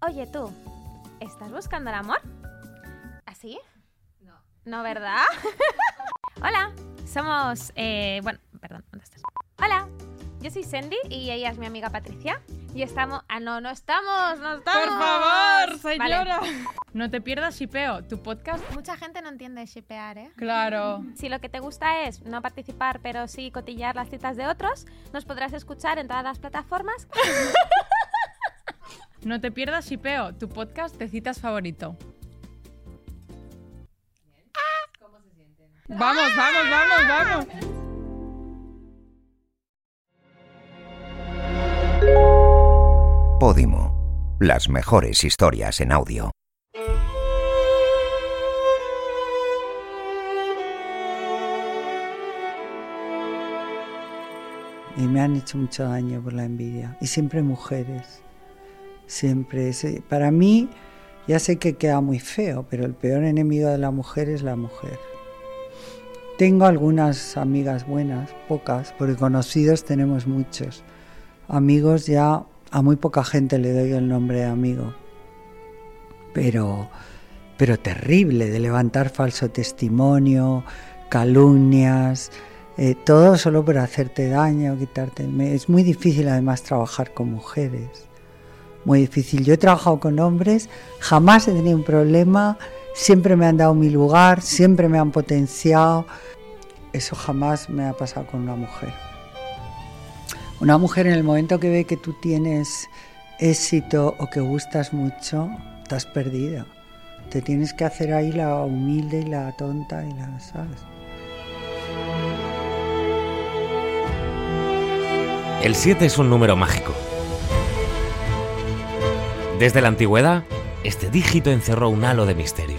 Oye tú, ¿estás buscando el amor? ¿Así? No. ¿No, verdad? Hola, somos... eh, bueno, perdón, ¿dónde estás? Hola, yo soy Sandy y ella es mi amiga Patricia. Y estamos... Ah, no, no estamos, no estamos. Por favor, Vale. señora. No te pierdas Shipeo, tu podcast. Mucha gente no entiende shipear, ¿eh? Claro. Si lo que te gusta es no participar, pero sí cotillar las citas de otros, nos podrás escuchar en todas las plataformas. No te pierdas Shipeo, tu podcast de citas favorito. Vamos, vamos, vamos, vamos. Podimo. Las mejores historias en audio. y me han hecho mucho daño por la envidia. Y siempre mujeres, siempre. ese- Para mí, ya sé que queda muy feo, pero el peor enemigo de la mujer es la mujer. Tengo algunas amigas buenas, pocas, porque conocidos tenemos muchos. Amigos ya, a muy poca gente le doy el nombre de amigo. Pero, pero terrible, de levantar falso testimonio, calumnias, eh, todo solo por hacerte daño, quitarte Es muy difícil además trabajar con mujeres. Muy difícil. Yo he trabajado con hombres, jamás he tenido un problema, siempre me han dado mi lugar, siempre me han potenciado. Eso jamás me ha pasado con una mujer. Una mujer en el momento que ve que tú tienes éxito o que gustas mucho, estás perdida. Te tienes que hacer ahí la humilde y la tonta y la, ¿sabes? El 7 es un número mágico. Desde la antigüedad, este dígito encerró un halo de misterio.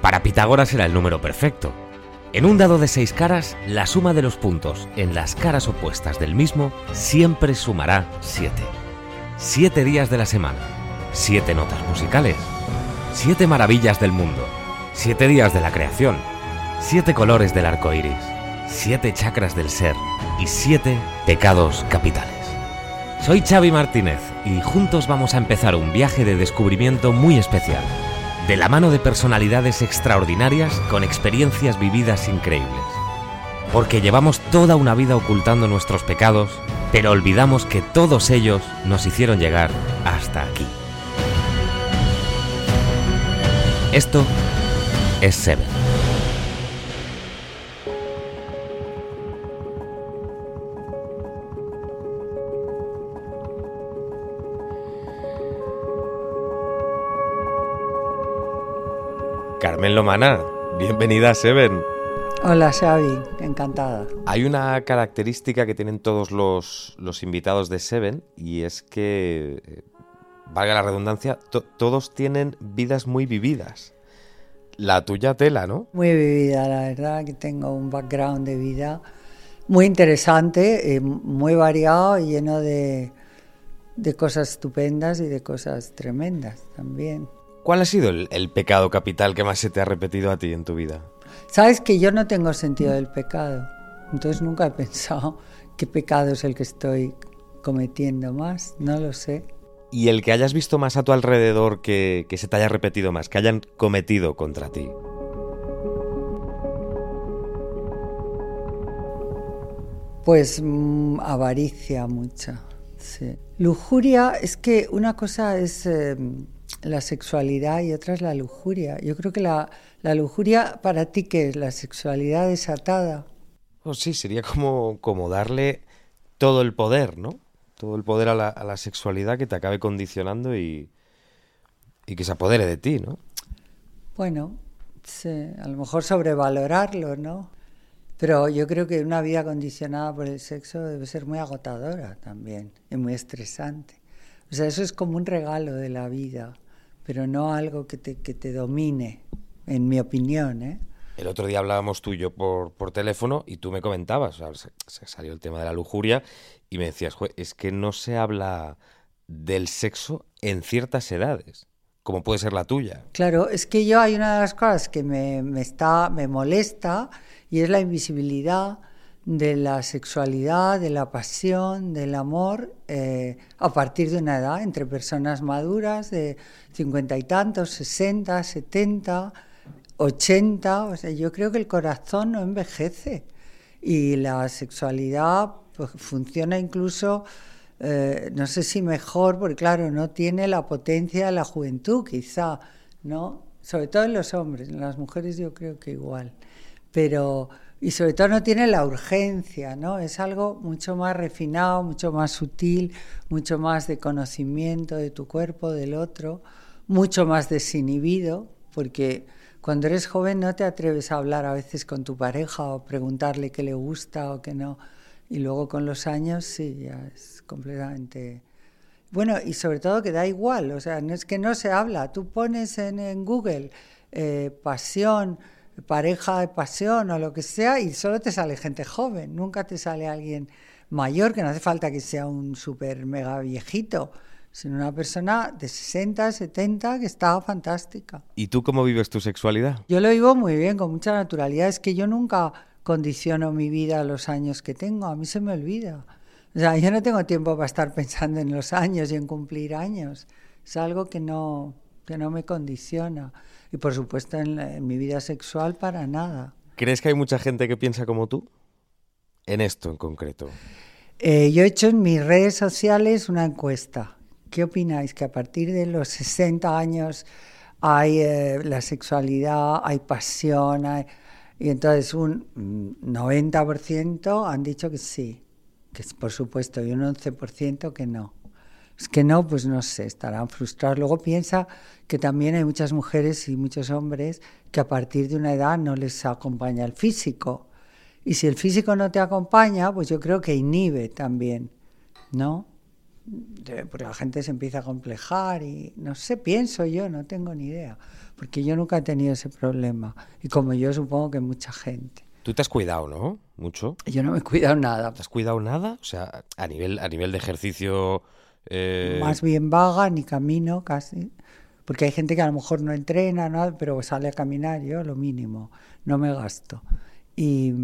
Para Pitágoras era el número perfecto. En un dado de seis caras, la suma de los puntos en las caras opuestas del mismo siempre sumará 7. Siete días de la semana, siete notas musicales, siete maravillas del mundo, siete días de la creación, siete colores del arco iris, siete chakras del ser y siete pecados capitales. Soy Xavi Martínez y juntos vamos a empezar un viaje de descubrimiento muy especial, de la mano de personalidades extraordinarias con experiencias vividas increíbles. Porque llevamos toda una vida ocultando nuestros pecados, pero olvidamos que todos ellos nos hicieron llegar hasta aquí. Esto es Seven. Carmen Lomana, bienvenida a Seven. Hola Xavi, encantada. Hay una característica que tienen todos los, los invitados de Seven y es que, eh, valga la redundancia, to- todos tienen vidas muy vividas. La tuya tela, ¿no? Muy vivida, la verdad, que tengo un background de vida muy interesante, eh, muy variado y lleno de, de cosas estupendas y de cosas tremendas también. ¿Cuál ha sido el, el pecado capital que más se te ha repetido a ti en tu vida? Sabes que yo no tengo sentido del pecado, entonces nunca he pensado qué pecado es el que estoy cometiendo más, no lo sé. Y el que hayas visto más a tu alrededor que, que se te haya repetido más, que hayan cometido contra ti. Pues mm, avaricia mucha, sí. Lujuria es que una cosa es eh, la sexualidad y otra es la lujuria. Yo creo que la, la lujuria para ti que es la sexualidad desatada. Oh, sí, sería como, como darle todo el poder, ¿no? Todo el poder a la, a la sexualidad que te acabe condicionando y, y que se apodere de ti, ¿no? Bueno, sí, a lo mejor sobrevalorarlo, ¿no? Pero yo creo que una vida condicionada por el sexo debe ser muy agotadora también y muy estresante. O sea, eso es como un regalo de la vida, pero no algo que te, que te domine, en mi opinión, ¿eh? El otro día hablábamos tú y yo por, por teléfono y tú me comentabas, o sea, se, se salió el tema de la lujuria y me decías, "Jue, es que no se habla del sexo en ciertas edades, como puede ser la tuya. Claro, es que yo hay una de las cosas que me, me está, me molesta y es la invisibilidad de la sexualidad, de la pasión, del amor, eh, a partir de una edad, entre personas maduras de cincuenta y tantos, sesenta, setenta, ochenta. O sea, yo creo que el corazón no envejece y la sexualidad pues, funciona incluso, eh, no sé si mejor, porque claro, no tiene la potencia de la juventud, quizá, ¿no? Sobre todo en los hombres, en las mujeres yo creo que igual. Pero y sobre todo no tiene la urgencia, ¿no? Es algo mucho más refinado, mucho más sutil, mucho más de conocimiento de tu cuerpo, del otro, mucho más desinhibido, porque cuando eres joven no te atreves a hablar a veces con tu pareja o preguntarle qué le gusta o qué no. Y luego con los años sí, ya es completamente... Bueno, y sobre todo que da igual, o sea, no es que no se habla, tú pones en, Google eh, pasión, pareja de pasión o lo que sea y solo te sale gente joven, nunca te sale alguien mayor, que no hace falta que sea un súper mega viejito, sino una persona de 60, 70 que está fantástica. ¿Y tú cómo vives tu sexualidad? Yo lo vivo muy bien, con mucha naturalidad. Es que yo nunca condiciono mi vida a los años que tengo, a mí se me olvida. O sea, yo no tengo tiempo para estar pensando en los años y en cumplir años. Es algo que no, que no me condiciona. Y por supuesto en, mi vida sexual para nada. ¿Crees que hay mucha gente que piensa como tú? En esto en concreto. Eh, yo he hecho en mis redes sociales una encuesta. ¿Qué opináis? Que a partir de los 60 años hay eh, la sexualidad, hay pasión, y entonces un 90% han dicho que sí, que por supuesto, y un 11% que no. Es que no, pues no sé, estarán frustrados. Luego piensa que también hay muchas mujeres y muchos hombres que a partir de una edad no les acompaña el físico. Y si el físico no te acompaña, pues yo creo que inhibe también, ¿no? Porque la gente se empieza a complejar y no sé, pienso yo, no tengo ni idea, porque yo nunca he tenido ese problema y como yo supongo que mucha gente. Tú te has cuidado, ¿no? Mucho. Yo no me he cuidado nada. ¿Te has cuidado nada? O sea, a nivel, a nivel de ejercicio eh, Más bien vaga, ni camino casi. Porque hay gente que a lo mejor no entrena, ¿no? pero sale a caminar, yo lo mínimo, no me gasto. Y,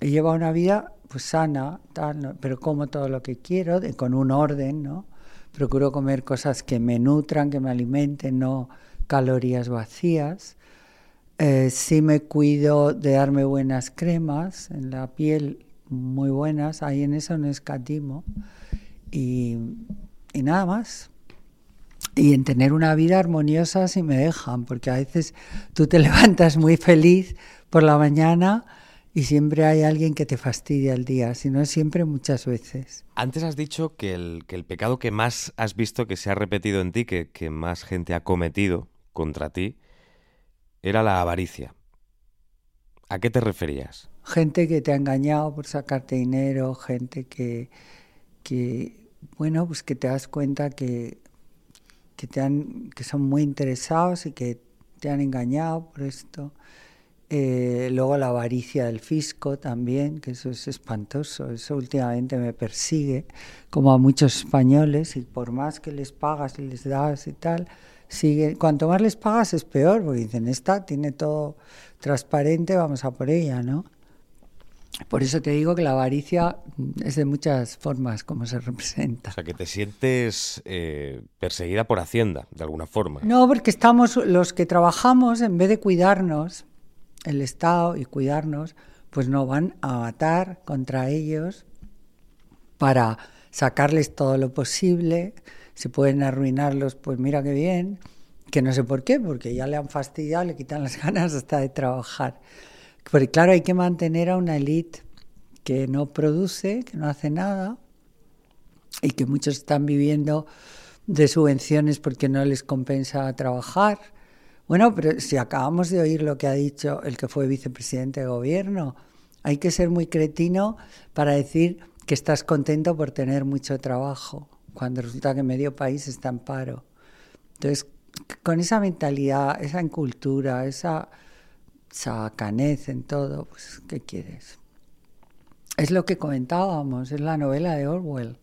y llevo una vida pues sana, tal, pero como todo lo que quiero, con un orden, ¿no? Procuro comer cosas que me nutran, que me alimenten, no calorías vacías. Eh, sí me cuido de darme buenas cremas en la piel, muy buenas, ahí en eso no escatimo y, nada más. Y en tener una vida armoniosa si me dejan, porque a veces tú te levantas muy feliz por la mañana y siempre hay alguien que te fastidia el día, si no es siempre muchas veces. Antes has dicho que el, que el, pecado que más has visto que se ha repetido en ti, que, que más gente ha cometido contra ti, era la avaricia. ¿A qué te referías? Gente que te ha engañado por sacarte dinero, gente que, que bueno, pues que te das cuenta que, que, te han, que son muy interesados y que te han engañado por esto. Eh, luego la avaricia del fisco también, que eso es espantoso, eso últimamente me persigue, como a muchos españoles, y por más que les pagas y les das y tal, sigue, cuanto más les pagas es peor, porque dicen, esta tiene todo transparente, vamos a por ella, ¿no? Por eso te digo que la avaricia es de muchas formas como se representa. O sea, que te sientes eh, perseguida por Hacienda, de alguna forma. No, porque estamos, los que trabajamos, en vez de cuidarnos, el Estado y cuidarnos, pues no van a matar contra ellos para sacarles todo lo posible. Se pueden arruinarlos, pues mira qué bien, que no sé por qué, porque ya le han fastidiado, le quitan las ganas hasta de trabajar. Porque claro, hay que mantener a una élite que no produce, que no hace nada y que muchos están viviendo de subvenciones porque no les compensa trabajar. Bueno, pero si acabamos de oír lo que ha dicho el que fue vicepresidente de gobierno, hay que ser muy cretino para decir que estás contento por tener mucho trabajo, cuando resulta que medio país está en paro. Entonces, con esa mentalidad, esa incultura, esa sacanez en todo, pues, ¿qué quieres? Es lo que comentábamos, es la novela de Orwell,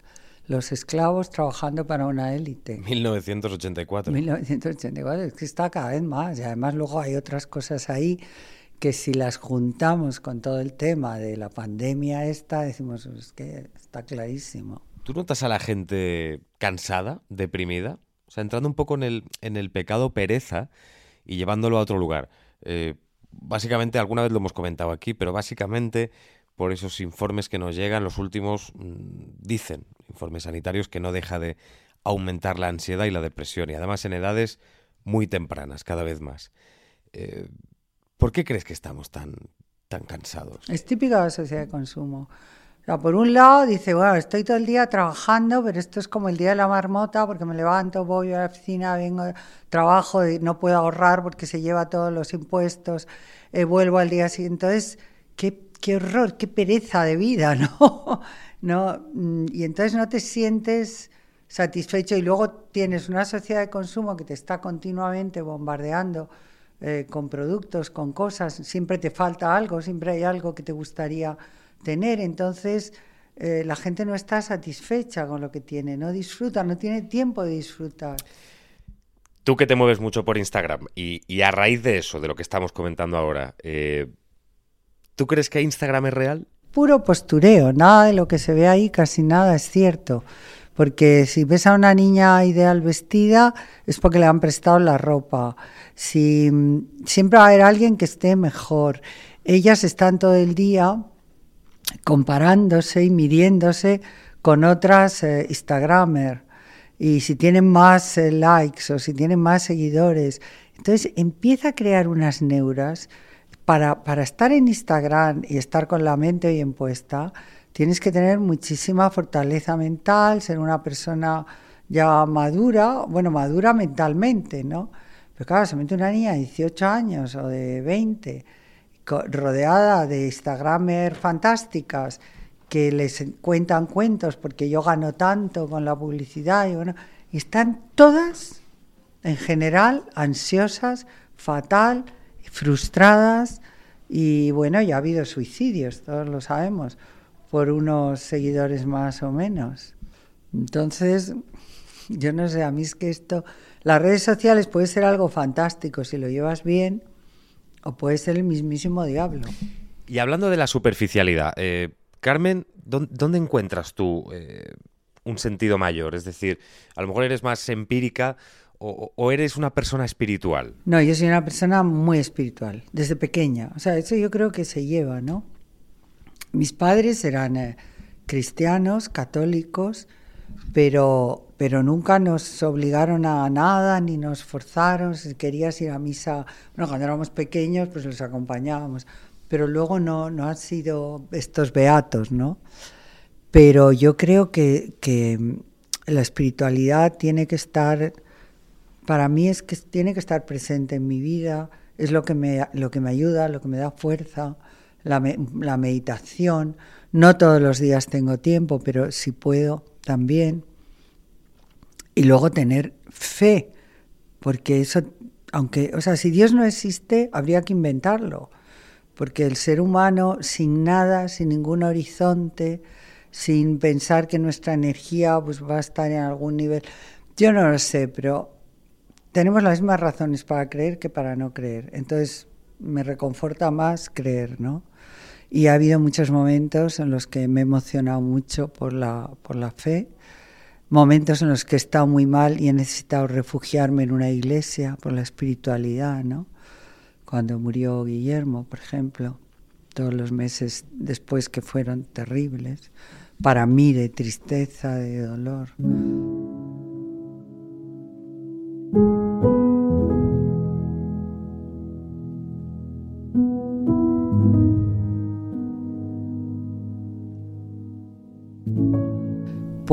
los esclavos trabajando para una élite. 1984. 1984, es que está cada vez más, y además luego hay otras cosas ahí que si las juntamos con todo el tema de la pandemia esta, decimos, es que está clarísimo. ¿Tú notas a la gente cansada, deprimida? O sea, entrando un poco en el, en el pecado pereza y llevándolo a otro lugar. Eh, básicamente, alguna vez lo hemos comentado aquí, pero básicamente por esos informes que nos llegan, los últimos mm, dicen, informes sanitarios, que no deja de aumentar la ansiedad y la depresión, y además en edades muy tempranas, cada vez más. Eh, ¿Por qué crees que estamos tan, tan cansados? Es típica de la sociedad de consumo. Por un lado dice, bueno, estoy todo el día trabajando, pero esto es como el día de la marmota, porque me levanto, voy a la oficina, vengo, trabajo, no puedo ahorrar porque se lleva todos los impuestos, eh, vuelvo al día siguiente. Entonces, qué, qué horror, qué pereza de vida, ¿no? ¿no? Mm, Y entonces no te sientes satisfecho y luego tienes una sociedad de consumo que te está continuamente bombardeando eh, con productos, con cosas, siempre te falta algo, siempre hay algo que te gustaría tener, entonces eh, la gente no está satisfecha con lo que tiene, no disfruta, no tiene tiempo de disfrutar. Tú que te mueves mucho por Instagram y, y a raíz de eso, de lo que estamos comentando ahora, eh, ¿tú crees que Instagram es real? Puro postureo, nada de lo que se ve ahí, casi nada es cierto. Porque si ves a una niña ideal vestida es porque le han prestado la ropa. Si mm, siempre va a haber alguien que esté mejor. Ellas están todo el día comparándose y midiéndose con otras eh, Instagramer y si tienen más eh, likes o si tienen más seguidores. Entonces empieza a crear unas neuras. Para, para estar en Instagram y estar con la mente bien puesta, tienes que tener muchísima fortaleza mental, ser una persona ya madura, bueno, madura mentalmente, ¿no? Pero claro, se mete una niña de 18 años o de 20 co- rodeada de Instagramers fantásticas que les cuentan cuentos porque yo gano tanto con la publicidad y bueno, están todas en general ansiosas, fatal, frustradas y bueno, ya ha habido suicidios, todos lo sabemos, por unos seguidores más o menos. Entonces, yo no sé, a mí es que esto, las redes sociales puede ser algo fantástico si lo llevas bien o puede ser el mismísimo diablo. Y hablando de la superficialidad, eh, Carmen, ¿dón- ¿dónde encuentras tú eh, un sentido mayor? Es decir, a lo mejor eres más empírica o, o eres una persona espiritual. No, yo soy una persona muy espiritual, desde pequeña. O sea, eso yo creo que se lleva, ¿no? Mis padres eran eh, cristianos, católicos, pero, pero nunca nos obligaron a nada, ni nos forzaron. Si querías ir a misa, bueno, cuando éramos pequeños, pues los acompañábamos. Pero luego no, no han sido estos beatos, ¿no? Pero yo creo que, que la espiritualidad tiene que estar para mí es que tiene que estar presente en mi vida, es lo que me, lo que me ayuda, lo que me da fuerza, la, me- la meditación. No todos los días tengo tiempo, pero si puedo también. Y luego tener fe, porque eso, aunque, o sea, si Dios no existe, habría que inventarlo, porque el ser humano sin nada, sin ningún horizonte, sin pensar que nuestra energía pues, va a estar en algún nivel, yo no lo sé, pero tenemos las mismas razones para creer que para no creer. Entonces me reconforta más creer, ¿no? Y ha habido muchos momentos en los que me he emocionado mucho por la, por la fe, momentos en los que he estado muy mal y he necesitado refugiarme en una iglesia por la espiritualidad, ¿no? Cuando murió Guillermo, por ejemplo, todos los meses después que fueron terribles, para mí de tristeza, de dolor.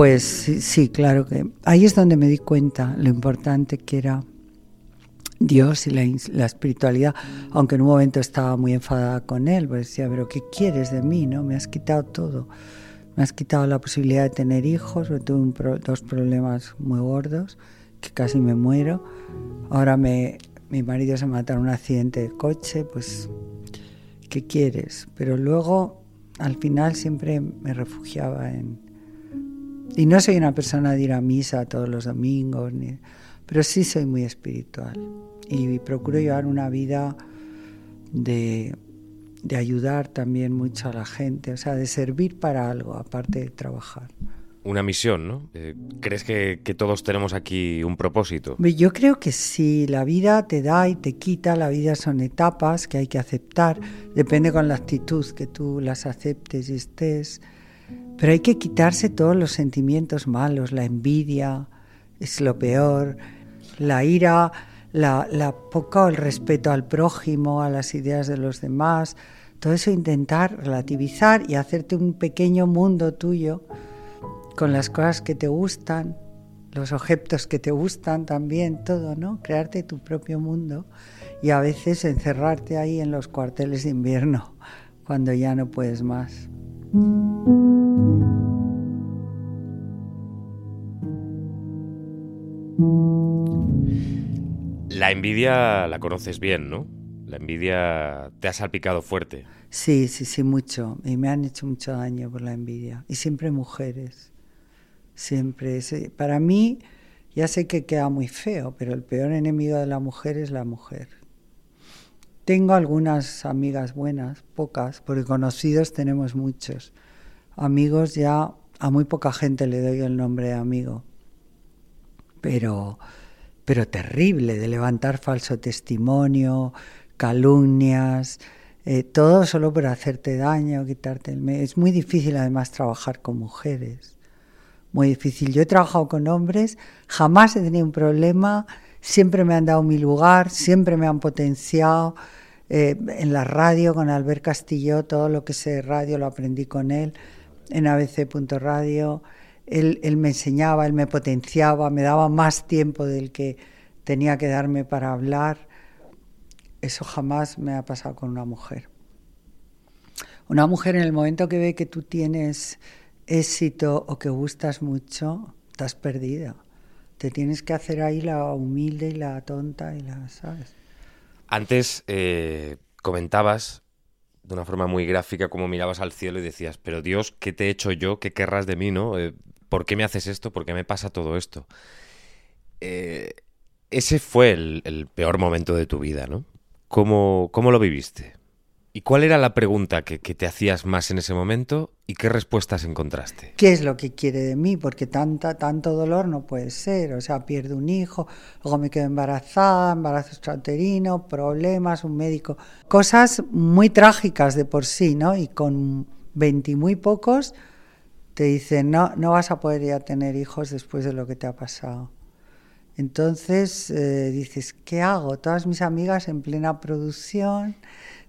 Pues sí, sí, claro que ahí es donde me di cuenta lo importante que era Dios y la, la espiritualidad, aunque en un momento estaba muy enfadada con él, pues decía, pero ¿qué quieres de mí? no Me has quitado todo. Me has quitado la posibilidad de tener hijos, tuve un pro- dos problemas muy gordos, que casi me muero. Ahora me, mi marido se mata en un accidente de coche, pues, ¿qué quieres? Pero luego, al final, siempre me refugiaba en, y no soy una persona de ir a misa todos los domingos, ni- pero sí soy muy espiritual. Y procuro llevar una vida de, de ayudar también mucho a la gente, o sea, de servir para algo, aparte de trabajar. Una misión, ¿no? Eh, ¿Crees que, que todos tenemos aquí un propósito? Yo creo que sí, la vida te da y te quita, la vida son etapas que hay que aceptar, depende con la actitud que tú las aceptes y estés, pero hay que quitarse todos los sentimientos malos, la envidia es lo peor, la ira, la, la poca el respeto al prójimo, a las ideas de los demás, todo eso intentar relativizar y hacerte un pequeño mundo tuyo con las cosas que te gustan, los objetos que te gustan también, todo, ¿no? Crearte tu propio mundo y a veces encerrarte ahí en los cuarteles de invierno cuando ya no puedes más. La envidia la conoces bien, ¿no? La envidia te ha salpicado fuerte. Sí, sí, sí, mucho. Y me han hecho mucho daño por la envidia. Y siempre mujeres siempre. Para mí, ya sé que queda muy feo, pero el peor enemigo de la mujer es la mujer. Tengo algunas amigas buenas, pocas, porque conocidos tenemos muchos. Amigos ya a muy poca gente le doy el nombre de amigo. Pero, pero terrible, de levantar falso testimonio, calumnias, eh, todo solo por hacerte daño, quitarte el medio. Es muy difícil además trabajar con mujeres muy difícil. Yo he trabajado con hombres, jamás he tenido un problema, siempre me han dado mi lugar, siempre me han potenciado. Eh, en la radio con Albert Castillo, todo lo que sé de radio lo aprendí con él, en abc.radio. Él, me enseñaba, él me potenciaba, me daba más tiempo del que tenía que darme para hablar. Eso jamás me ha pasado con una mujer. Una mujer en el momento que ve que tú tienes éxito o que gustas mucho, estás perdida. Te tienes que hacer ahí la humilde y la tonta y la, ¿sabes? Antes eh, comentabas de una forma muy gráfica cómo mirabas al cielo y decías, pero Dios, ¿qué te he hecho yo? ¿Qué querrás de mí, no? Eh, ¿Por qué me haces esto? ¿Por qué me pasa todo esto? Eh, ese fue el, peor momento de tu vida, ¿no? ¿Cómo, cómo lo viviste? ¿Y cuál era la pregunta que, te hacías más en ese momento y qué respuestas encontraste? ¿Qué es lo que quiere de mí? Porque tanta, tanto dolor no puede ser. O sea, pierdo un hijo, luego me quedo embarazada, embarazo extrauterino, problemas, un médico. Cosas muy trágicas de por sí, ¿no? Y con veinti muy pocos te dicen, no, no vas a poder ya tener hijos después de lo que te ha pasado. Entonces eh, dices, ¿qué hago? Todas mis amigas en plena producción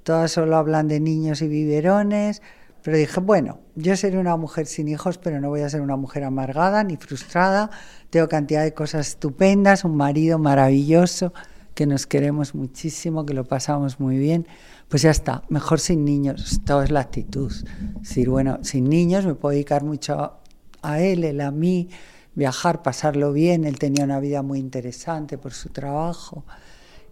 todas solo hablan de niños y biberones, pero dije, bueno, yo seré una mujer sin hijos, pero no voy a ser una mujer amargada ni frustrada, tengo cantidad de cosas estupendas, un marido maravilloso, que nos queremos muchísimo, que lo pasamos muy bien, pues ya está, mejor sin niños, todo es la actitud. Decir, bueno, sin niños me puedo dedicar mucho a él, él a mí, viajar, pasarlo bien, él tenía una vida muy interesante por su trabajo.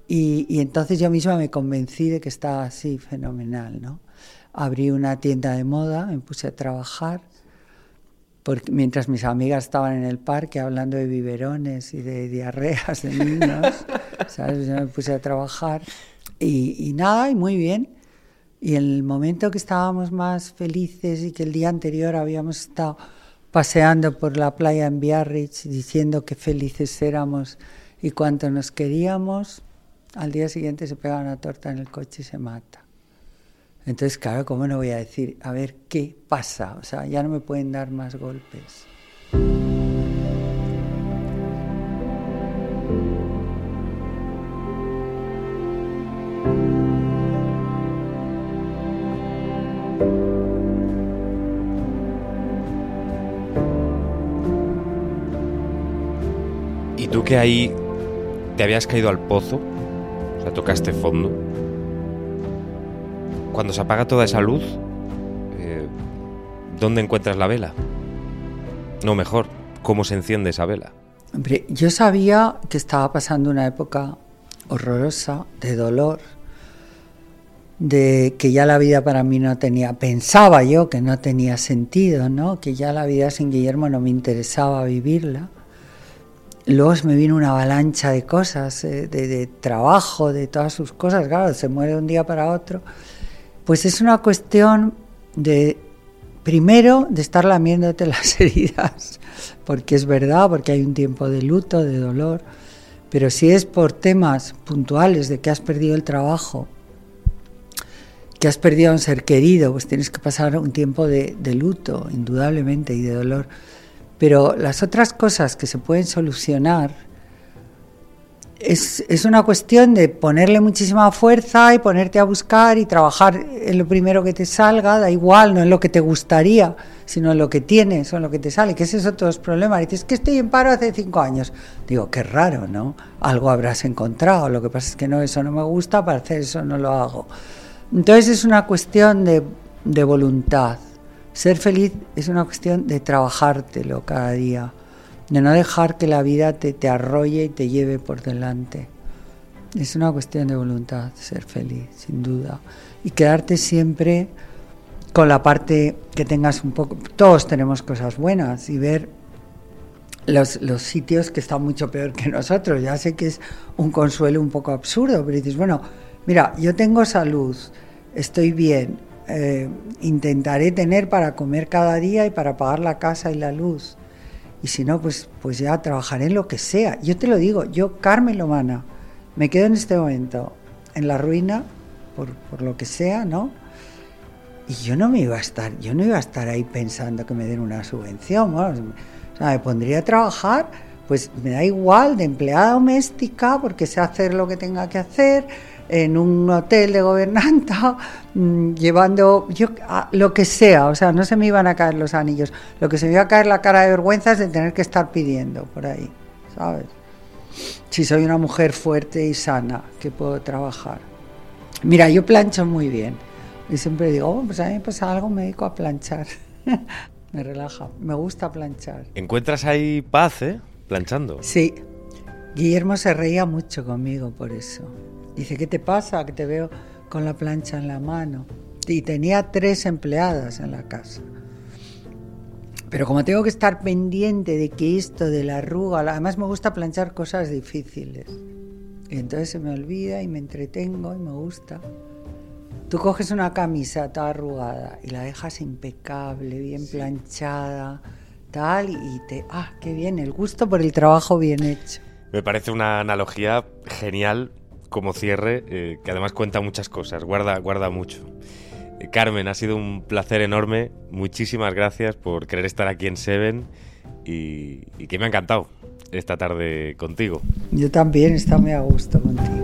Y, y, entonces yo misma me convencí de que estaba así fenomenal, ¿no? Abrí una tienda de moda, me puse a trabajar, porque mientras mis amigas estaban en el parque hablando de biberones y de diarreas de niños, ¿sabes? Yo me puse a trabajar y, y nada, y muy bien. Y en el momento que estábamos más felices y que el día anterior habíamos estado paseando por la playa en Biarritz diciendo que felices éramos y cuánto nos queríamos, al día siguiente se pega una torta en el coche y se mata. Entonces, claro, ¿cómo no voy a decir, a ver qué pasa? O sea, ya no me pueden dar más golpes. ¿Y tú que ahí te habías caído al pozo? O sea, tocaste fondo. Cuando se apaga toda esa luz, eh, ¿dónde encuentras la vela? No, mejor, ¿cómo se enciende esa vela? Hombre, yo sabía que estaba pasando una época horrorosa de dolor, de que ya la vida para mí no tenía, pensaba yo que no tenía sentido, ¿no? Que ya la vida sin Guillermo no me interesaba vivirla. luego me vino una avalancha de cosas, eh, de, de trabajo, de todas sus cosas, claro, se muere de un día para otro. Pues es una cuestión de, primero, de estar lamiéndote las heridas, porque es verdad, porque hay un tiempo de luto, de dolor, pero si es por temas puntuales de que has perdido el trabajo, que has perdido a un ser querido, pues tienes que pasar un tiempo de, de luto, indudablemente, y de dolor. Pero las otras cosas que se pueden solucionar es, es, una cuestión de ponerle muchísima fuerza y ponerte a buscar y trabajar en lo primero que te salga, da igual, no en lo que te gustaría, sino en lo que tienes o en lo que te sale, que ese es otro problema. Dices que estoy en paro hace cinco años. Digo, qué raro, ¿no? Algo habrás encontrado, lo que pasa es que no, eso no me gusta, para hacer eso no lo hago. Entonces es una cuestión de, de voluntad. Ser feliz es una cuestión de trabajártelo cada día, de no dejar que la vida te, te arrolle y te lleve por delante. Es una cuestión de voluntad, ser feliz, sin duda. Y quedarte siempre con la parte que tengas un poco... Todos tenemos cosas buenas y ver los, los, sitios que están mucho peor que nosotros. Ya sé que es un consuelo un poco absurdo, pero dices, bueno, mira, yo tengo salud, estoy bien, eh, intentaré tener para comer cada día y para pagar la casa y la luz. Y si no, pues, pues ya trabajaré en lo que sea. Yo te lo digo, yo, Carmen Lomana, me quedo en este momento en la ruina, por, por lo que sea, ¿no? Y yo no me iba a estar, yo no iba a estar ahí pensando que me den una subvención. Bueno, o sea, me pondría a trabajar, pues me da igual, de empleada doméstica, porque sé hacer lo que tenga que hacer, en un hotel de gobernanta, mmm, llevando yo, a, lo que sea, o sea, no se me iban a caer los anillos. Lo que se me iba a caer la cara de vergüenza es de tener que estar pidiendo por ahí, ¿sabes? Si soy una mujer fuerte y sana, que puedo trabajar. Mira, yo plancho muy bien. Y siempre digo, oh, pues a mí me pasa algo, me dedico a planchar. me relaja, me gusta planchar. ¿Encuentras ahí paz, eh? Planchando. Sí. Guillermo se reía mucho conmigo por eso. Dice, ¿qué te pasa? Que te veo con la plancha en la mano. Y tenía tres empleadas en la casa. Pero como tengo que estar pendiente de que esto, de la arruga, además me gusta planchar cosas difíciles. Y entonces se me olvida y me entretengo y me gusta. Tú coges una camisa toda arrugada y la dejas impecable, bien planchada, tal, y te... ¡Ah, qué bien! El gusto por el trabajo bien hecho. Me parece una analogía genial como cierre, eh, que además cuenta muchas cosas, guarda, guarda mucho. Eh, Carmen, ha sido un placer enorme. Muchísimas gracias por querer estar aquí en Seven y, y que me ha encantado esta tarde contigo. Yo también, está muy a gusto contigo.